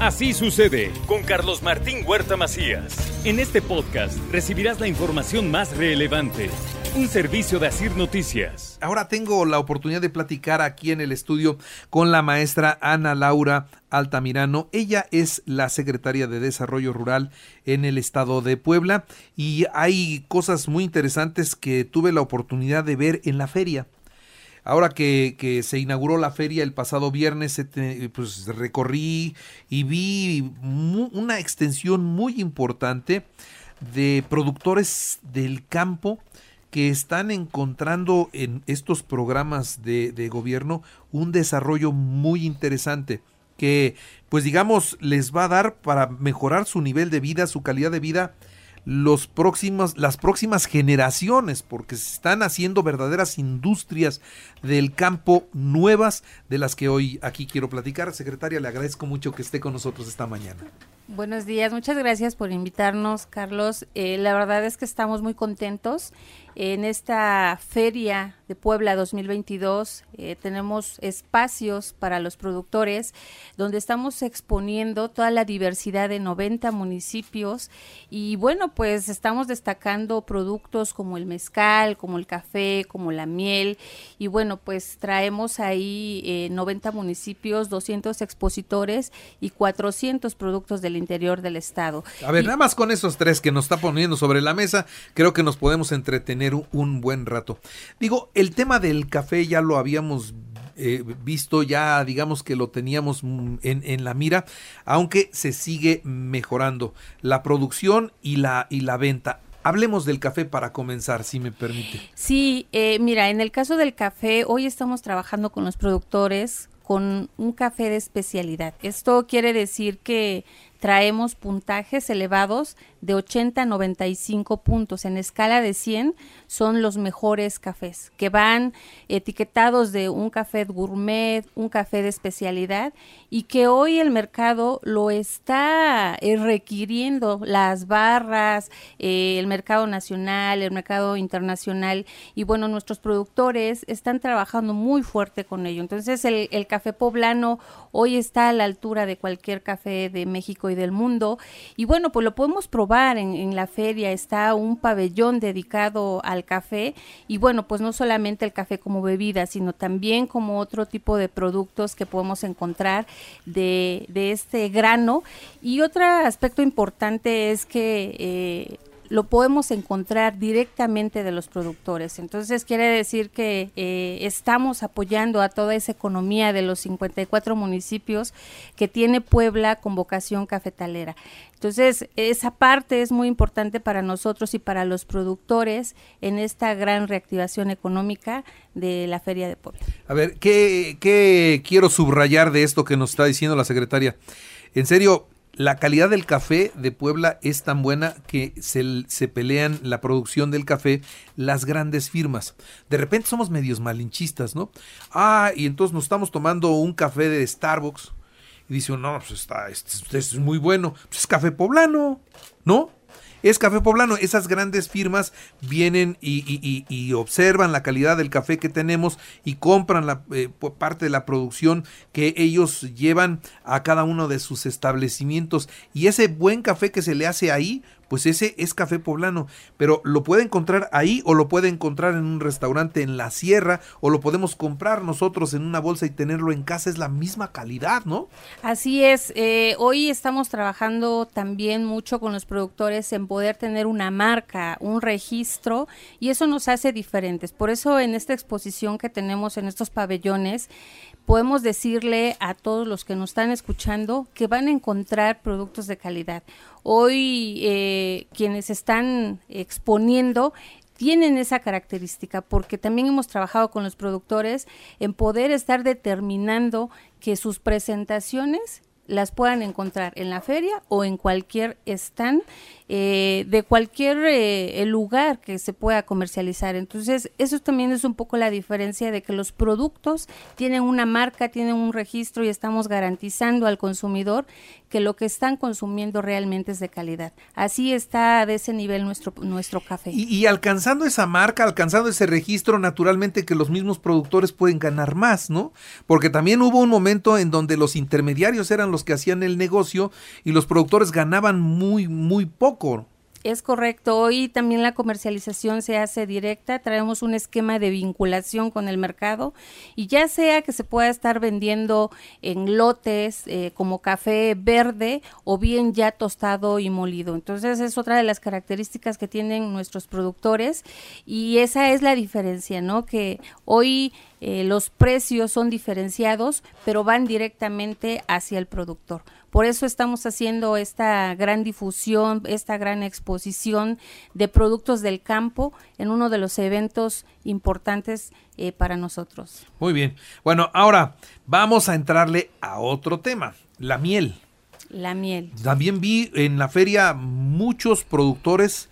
Así sucede con Carlos Martín Huerta Macías. En este podcast recibirás la información más relevante. Un servicio de Asir Noticias. Ahora tengo la oportunidad de platicar aquí en el estudio con la maestra Ana Laura Altamirano. Ella es la secretaria de Desarrollo Rural en el estado de Puebla y hay cosas muy interesantes que tuve la oportunidad de ver en la feria. Ahora que, que, se inauguró la feria el pasado viernes, pues recorrí y vi una extensión muy importante de productores del campo que están encontrando en estos programas de, de gobierno un desarrollo muy interesante que pues digamos les va a dar para mejorar su nivel de vida, su calidad de vida los próximos, las próximas generaciones, porque se están haciendo verdaderas industrias del campo nuevas de las que hoy aquí quiero platicar. Secretaria, le agradezco mucho que esté con nosotros esta mañana. Buenos días, muchas gracias por invitarnos, Carlos. Eh, la verdad es que estamos muy contentos. En esta feria de Puebla 2022 eh, tenemos espacios para los productores donde estamos exponiendo toda la diversidad de 90 municipios. Y bueno, pues estamos destacando productos como el mezcal, como el café, como la miel. Y bueno, pues traemos ahí eh, 90 municipios, 200 expositores y 400 productos del interior del estado. A ver, y, nada más con esos tres que nos está poniendo sobre la mesa, creo que nos podemos entretener un, buen rato. Digo, el tema del café ya lo habíamos eh, visto, ya digamos que lo teníamos en, en, la mira, aunque se sigue mejorando la producción y la, y la venta. Hablemos del café para comenzar, si me permite. Sí, eh, mira, en el caso del café, hoy estamos trabajando con los productores con un café de especialidad. Esto quiere decir que traemos puntajes elevados de 80 a 95 puntos. En escala de 100 son los mejores cafés, que van etiquetados de un café gourmet, un café de especialidad, y que hoy el mercado lo está eh, requiriendo, las barras, eh, el mercado nacional, el mercado internacional, y bueno, nuestros productores están trabajando muy fuerte con ello. Entonces el, el café poblano hoy está a la altura de cualquier café de México y del mundo, y bueno, pues lo podemos probar en, la feria. Está un pabellón dedicado al café. Y bueno, pues no solamente el café como bebida, sino también como otro tipo de productos que podemos encontrar de, de este grano. Y otro aspecto importante es que eh, lo podemos encontrar directamente de los productores. Entonces quiere decir que eh, estamos apoyando a toda esa economía de los 54 municipios que tiene Puebla con vocación cafetalera. Entonces esa parte es muy importante para nosotros y para los productores en esta gran reactivación económica de la Feria de Puebla. A ver, ¿qué, qué quiero subrayar de esto que nos está diciendo la secretaria? En serio, la calidad del café de Puebla es tan buena que se, se, pelean la producción del café las grandes firmas. De repente somos medios malinchistas, ¿no? Ah, y entonces nos estamos tomando un café de Starbucks. Y dice, no, pues está, este, es muy bueno. Pues es café poblano, ¿no? Es café poblano. Esas grandes firmas vienen y, y, observan la calidad del café que tenemos y compran la eh, parte de la producción que ellos llevan a cada uno de sus establecimientos. Y ese buen café que se le hace ahí, pues ese es café poblano, pero lo puede encontrar ahí o lo puede encontrar en un restaurante en la sierra o lo podemos comprar nosotros en una bolsa y tenerlo en casa, es la misma calidad, ¿no? Así es, eh, hoy estamos trabajando también mucho con los productores en poder tener una marca, un registro y eso nos hace diferentes. Por eso en esta exposición que tenemos en estos pabellones, podemos decirle a todos los que nos están escuchando que van a encontrar productos de calidad. Hoy eh, quienes están exponiendo tienen esa característica, porque también hemos trabajado con los productores en poder estar determinando que sus presentaciones las puedan encontrar en la feria o en cualquier stand eh, de cualquier eh, lugar que se pueda comercializar. Entonces, eso también es un poco la diferencia de que los productos tienen una marca, tienen un registro y estamos garantizando al consumidor que lo que están consumiendo realmente es de calidad. Así está de ese nivel nuestro, nuestro café. Y, y, alcanzando esa marca, alcanzando ese registro, naturalmente que los mismos productores pueden ganar más, ¿no? Porque también hubo un momento en donde los intermediarios eran los que hacían el negocio y los productores ganaban muy, muy poco. Es correcto. Hoy también la comercialización se hace directa. Traemos un esquema de vinculación con el mercado y ya sea que se pueda estar vendiendo en lotes eh, como café verde o bien ya tostado y molido. Entonces es otra de las características que tienen nuestros productores y esa es la diferencia, ¿no? Que hoy eh, los precios son diferenciados, pero van directamente hacia el productor. Por eso estamos haciendo esta gran difusión, esta gran exposición de productos del campo en uno de los eventos importantes eh, para nosotros. Muy bien. Bueno, ahora vamos a entrarle a otro tema, la miel. La miel. También vi en la feria muchos productores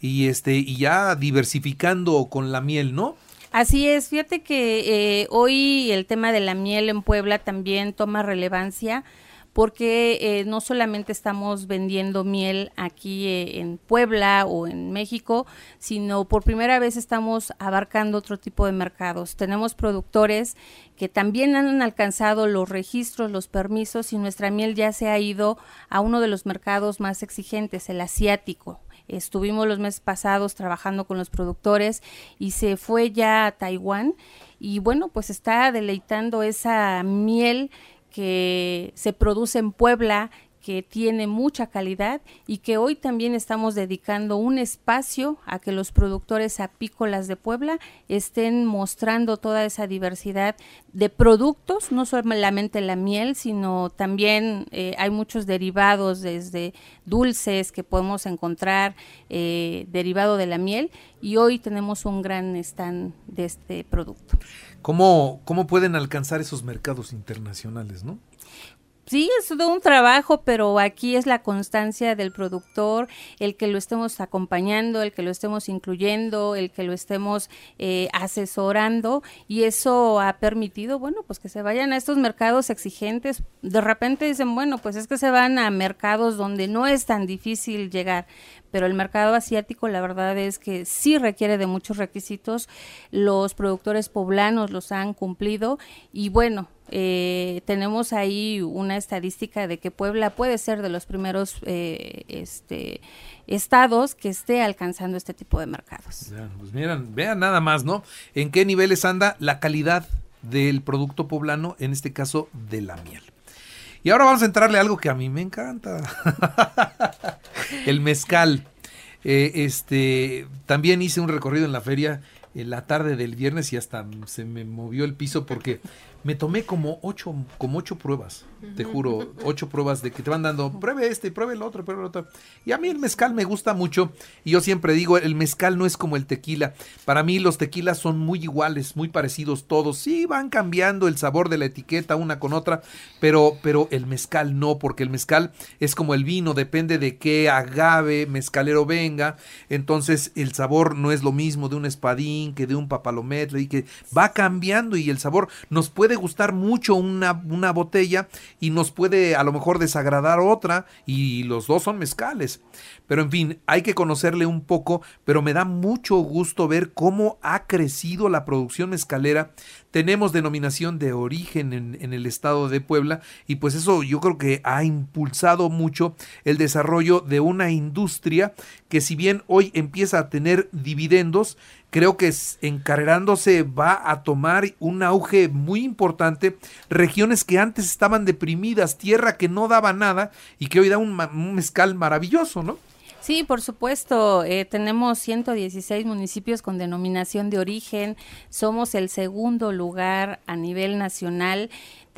y este y ya diversificando con la miel, ¿no? Así es, fíjate que eh, hoy el tema de la miel en Puebla también toma relevancia porque eh, no solamente estamos vendiendo miel aquí eh, en Puebla o en México, sino por primera vez estamos abarcando otro tipo de mercados. Tenemos productores que también han alcanzado los registros, los permisos y nuestra miel ya se ha ido a uno de los mercados más exigentes, el asiático. Estuvimos los meses pasados trabajando con los productores y se fue ya a Taiwán. Y bueno, pues está deleitando esa miel que se produce en Puebla, que tiene mucha calidad y que hoy también estamos dedicando un espacio a que los productores apícolas de Puebla estén mostrando toda esa diversidad de productos, no solamente la miel, sino también eh, hay muchos derivados desde dulces que podemos encontrar eh, derivado de la miel y hoy tenemos un gran stand de este producto. ¿Cómo, cómo pueden alcanzar esos mercados internacionales, no? Sí, es todo un trabajo, pero aquí es la constancia del productor, el que lo estemos acompañando, el que lo estemos incluyendo, el que lo estemos eh, asesorando y eso ha permitido, bueno, pues que se vayan a estos mercados exigentes. De repente dicen, bueno, pues es que se van a mercados donde no es tan difícil llegar, pero el mercado asiático la verdad es que sí requiere de muchos requisitos. Los productores poblanos los han cumplido y bueno, eh, tenemos ahí una estadística de que Puebla puede ser de los primeros eh, este, estados que esté alcanzando este tipo de mercados. pues miren, vean nada más, ¿no? ¿En qué niveles anda la calidad del producto poblano, en este caso de la miel? Y ahora vamos a entrarle a algo que a mí me encanta. el mezcal. Eh, este, también hice un recorrido en la feria en la tarde del viernes y hasta se me movió el piso porque me tomé como ocho, como ocho pruebas, te juro, ocho pruebas de que te van dando, pruebe este, pruebe el otro, pruebe el otro. Y a mí el mezcal me gusta mucho y yo siempre digo, el mezcal no es como el tequila. Para mí los tequilas son muy iguales, muy parecidos todos. Sí, van cambiando el sabor de la etiqueta una con otra, pero, pero el mezcal no, porque el mezcal es como el vino, depende de qué agave mezcalero venga. Entonces el sabor no es lo mismo de un espadín que de un papalometre y que va cambiando y el sabor nos puede gustar mucho una, una botella y nos puede a lo mejor desagradar otra y los dos son mezcales. Pero en fin, hay que conocerle un poco, pero me da mucho gusto ver cómo ha crecido la producción mezcalera. Tenemos denominación de origen en, en, el estado de Puebla y pues eso yo creo que ha impulsado mucho el desarrollo de una industria que si bien hoy empieza a tener dividendos, creo que encarrerándose va a tomar un auge muy importante. Regiones que antes estaban deprimidas, tierra que no daba nada y que hoy da un, un mezcal maravilloso, ¿no? Sí, por supuesto. Eh, tenemos 116 municipios con denominación de origen. Somos el segundo lugar a nivel nacional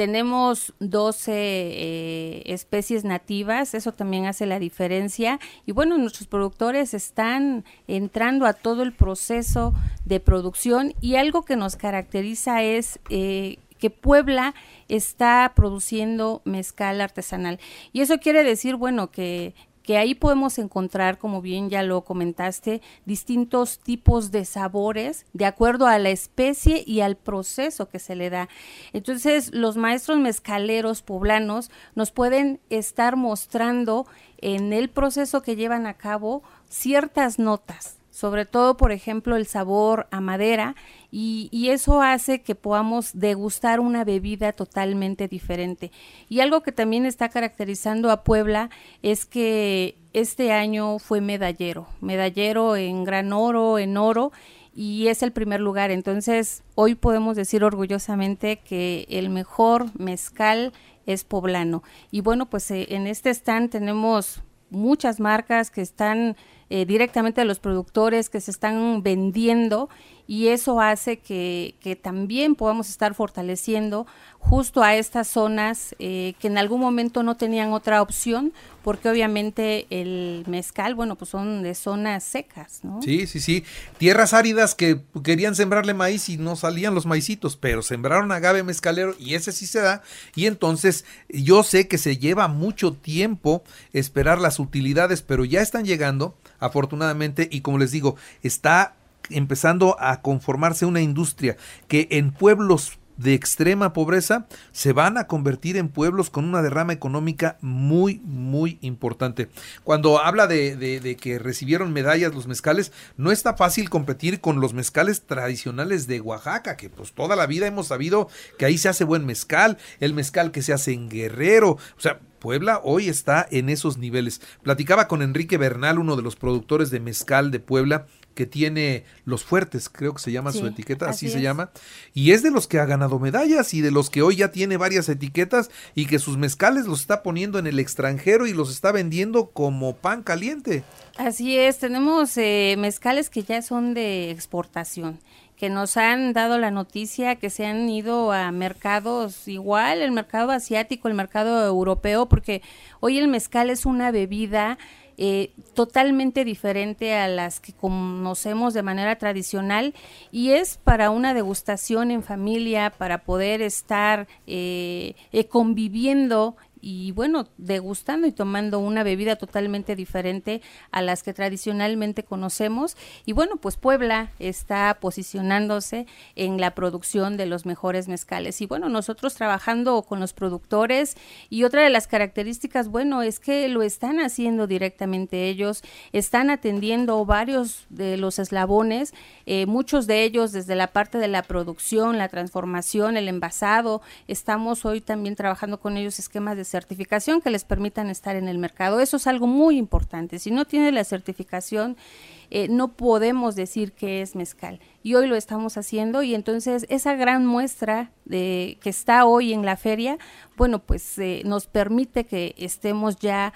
Tenemos 12 eh, especies nativas, eso también hace la diferencia. Y bueno, nuestros productores están entrando a todo el proceso de producción y algo que nos caracteriza es eh, que Puebla está produciendo mezcal artesanal. Y eso quiere decir, bueno, que que ahí podemos encontrar, como bien ya lo comentaste, distintos tipos de sabores de acuerdo a la especie y al proceso que se le da. Entonces, los maestros mezcaleros poblanos nos pueden estar mostrando en el proceso que llevan a cabo ciertas notas, sobre todo, por ejemplo, el sabor a madera, y, y, eso hace que podamos degustar una bebida totalmente diferente. Y algo que también está caracterizando a Puebla es que este año fue medallero, medallero en gran oro, en oro, y es el primer lugar. Entonces, hoy podemos decir orgullosamente que el mejor mezcal es poblano. Y bueno, pues eh, en este stand tenemos muchas marcas que están eh, directamente a los productores que se están vendiendo y eso hace que, también podamos estar fortaleciendo justo a estas zonas eh, que en algún momento no tenían otra opción, porque obviamente el mezcal, bueno, pues son de zonas secas, ¿no? Sí, sí, sí. Tierras áridas que querían sembrarle maíz y no salían los maicitos, pero sembraron agave mezcalero y ese sí se da. Y entonces yo sé que se lleva mucho tiempo esperar las utilidades, pero ya están llegando, afortunadamente, y como les digo, está empezando a conformarse una industria que en pueblos de extrema pobreza se van a convertir en pueblos con una derrama económica muy, muy importante. Cuando habla de, que recibieron medallas los mezcales, no está fácil competir con los mezcales tradicionales de Oaxaca, que pues toda la vida hemos sabido que ahí se hace buen mezcal, el mezcal que se hace en Guerrero, o sea, Puebla hoy está en esos niveles. Platicaba con Enrique Bernal, uno de los productores de mezcal de Puebla, que tiene Los Fuertes, creo que se llama su etiqueta, así, se llama, y es de los que ha ganado medallas y de los que hoy ya tiene varias etiquetas y que sus mezcales los está poniendo en el extranjero y los está vendiendo como pan caliente. Así es, tenemos eh, mezcales que ya son de exportación que nos han dado la noticia que se han ido a mercados igual, el mercado asiático, el mercado europeo, porque hoy el mezcal es una bebida eh, totalmente diferente a las que conocemos de manera tradicional y es para una degustación en familia, para poder estar eh, eh, conviviendo y bueno, degustando y tomando una bebida totalmente diferente a las que tradicionalmente conocemos. Y bueno, pues Puebla está posicionándose en la producción de los mejores mezcales. Y bueno, nosotros trabajando con los productores y otra de las características, bueno, es que lo están haciendo directamente ellos, están atendiendo varios de los eslabones, eh, muchos de ellos desde la parte de la producción, la transformación, el envasado. Estamos hoy también trabajando con ellos esquemas de certificación que les permitan estar en el mercado. Eso es algo muy importante. Si no tiene la certificación, eh, no podemos decir que es mezcal. Y hoy lo estamos haciendo y entonces esa gran muestra de, que está hoy en la feria, bueno, pues eh, nos permite que estemos ya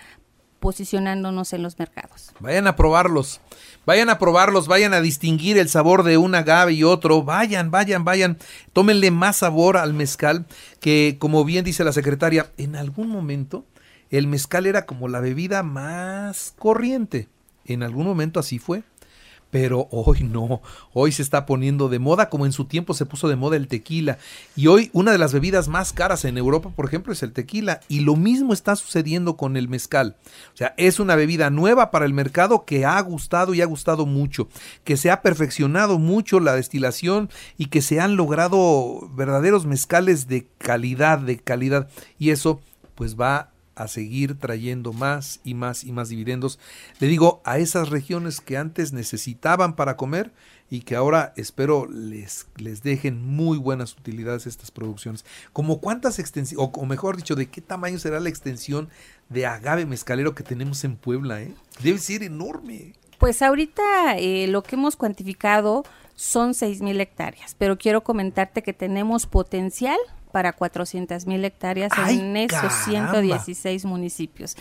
posicionándonos en los mercados. Vayan a probarlos, vayan a probarlos, vayan a distinguir el sabor de un agave y otro, vayan, vayan, vayan, tómenle más sabor al mezcal, que como bien dice la secretaria, en algún momento el mezcal era como la bebida más corriente, en algún momento así fue pero hoy no, hoy se está poniendo de moda como en su tiempo se puso de moda el tequila. Y hoy una de las bebidas más caras en Europa, por ejemplo, es el tequila. Y lo mismo está sucediendo con el mezcal. O sea, es una bebida nueva para el mercado que ha gustado y ha gustado mucho, que se ha perfeccionado mucho la destilación y que se han logrado verdaderos mezcales de calidad, de calidad. Y eso pues va a seguir trayendo más y más y más dividendos. Le digo a esas regiones que antes necesitaban para comer y que ahora espero les, les dejen muy buenas utilidades estas producciones. Como cuántas extensiones, o, mejor dicho, de qué tamaño será la extensión de agave mezcalero que tenemos en Puebla, ¿eh? Debe ser enorme. Pues ahorita eh, lo que hemos cuantificado son mil hectáreas, pero quiero comentarte que tenemos potencial para 400 mil hectáreas ¡Ay, en esos caramba! 116 municipios.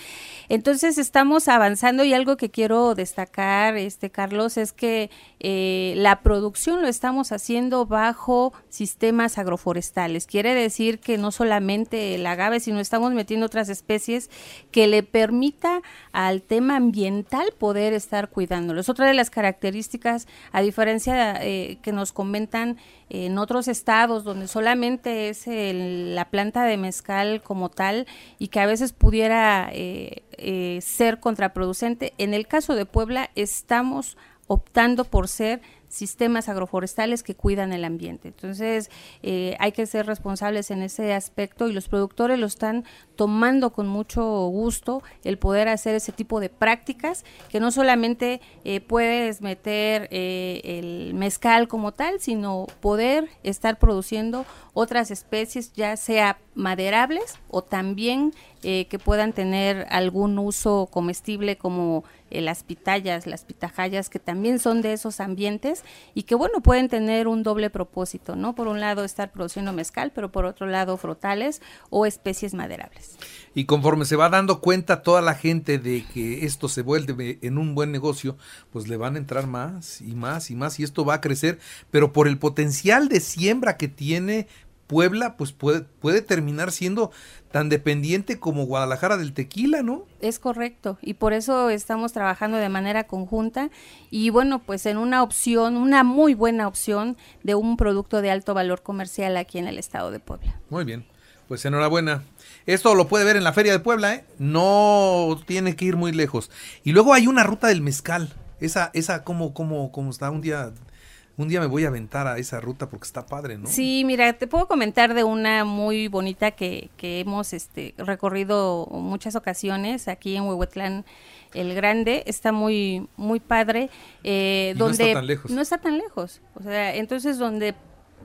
Entonces estamos avanzando y algo que quiero destacar, este Carlos, es que eh, la producción lo estamos haciendo bajo sistemas agroforestales. Quiere decir que no solamente el agave, sino estamos metiendo otras especies que le permita al tema ambiental poder estar cuidándolo. Es otra de las características, a diferencia eh, que nos comentan en otros estados donde solamente es el- la planta de mezcal como tal y que a veces pudiera eh, eh, ser contraproducente. En el caso de Puebla estamos optando por ser sistemas agroforestales que cuidan el ambiente. Entonces, eh, hay que ser responsables en ese aspecto y los productores lo están tomando con mucho gusto el poder hacer ese tipo de prácticas que no solamente eh, puedes meter eh, el mezcal como tal, sino poder estar produciendo otras especies, ya sea maderables o también eh, que puedan tener algún uso comestible como eh, las pitayas, las pitajayas, que también son de esos ambientes y que bueno, pueden tener un doble propósito, ¿no? Por un lado estar produciendo mezcal, pero por otro lado frutales o especies maderables. Y conforme se va dando cuenta toda la gente de que esto se vuelve en un buen negocio, pues le van a entrar más y más y más y esto va a crecer, pero por el potencial de siembra que tiene Puebla, pues puede, puede terminar siendo tan dependiente como Guadalajara del tequila, ¿no? Es correcto, y por eso estamos trabajando de manera conjunta y bueno, pues en una opción, una muy buena opción de un producto de alto valor comercial aquí en el estado de Puebla. Muy bien, pues enhorabuena. Esto lo puede ver en la Feria de Puebla, ¿eh? No tiene que ir muy lejos. Y luego hay una ruta del mezcal. Esa, esa, ¿cómo, cómo, cómo está? Un día, un día me voy a aventar a esa ruta porque está padre, ¿no? Sí, mira, te puedo comentar de una muy bonita que, que hemos este, recorrido muchas ocasiones aquí en Huehuetlán el Grande. Está muy, muy padre. eh, Y no donde está tan lejos. No está tan lejos. O sea, entonces donde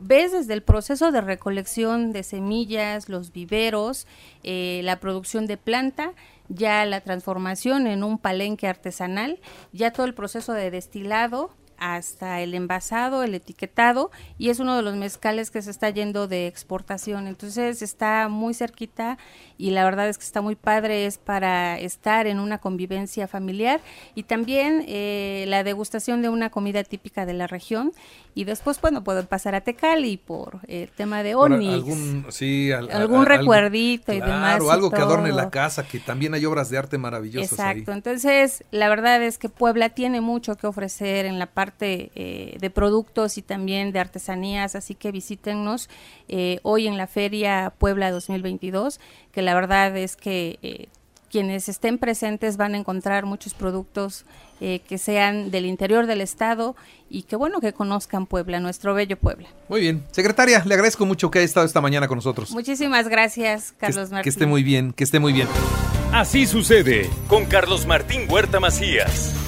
ves desde el proceso de recolección de semillas, los viveros, eh, la producción de planta, ya la transformación en un palenque artesanal, ya todo el proceso de destilado hasta el envasado, el etiquetado y es uno de los mezcales que se está yendo de exportación. Entonces está muy cerquita y la verdad es que está muy padre, es para estar en una convivencia familiar y también eh, la degustación de una comida típica de la región y después, bueno, pueden pasar a Tecali por el tema de Onix. algún, sí, al- Algún al- recuerdito claro, demás y algo que adorne la casa, que también hay obras de arte maravillosas Exacto, ahí. entonces la verdad es que Puebla tiene mucho que ofrecer en la parte eh, de productos y también de artesanías, así que visítenos eh, hoy en la Feria Puebla 2022, que la verdad es que eh, quienes estén presentes van a encontrar muchos productos eh, que sean del interior del estado y que bueno que conozcan Puebla, nuestro bello Puebla. Muy bien. Secretaria, le agradezco mucho que haya estado esta mañana con nosotros. Muchísimas gracias, Que, Carlos que Martín. esté muy bien, que esté muy bien. Así sucede con Carlos Martín Huerta Macías.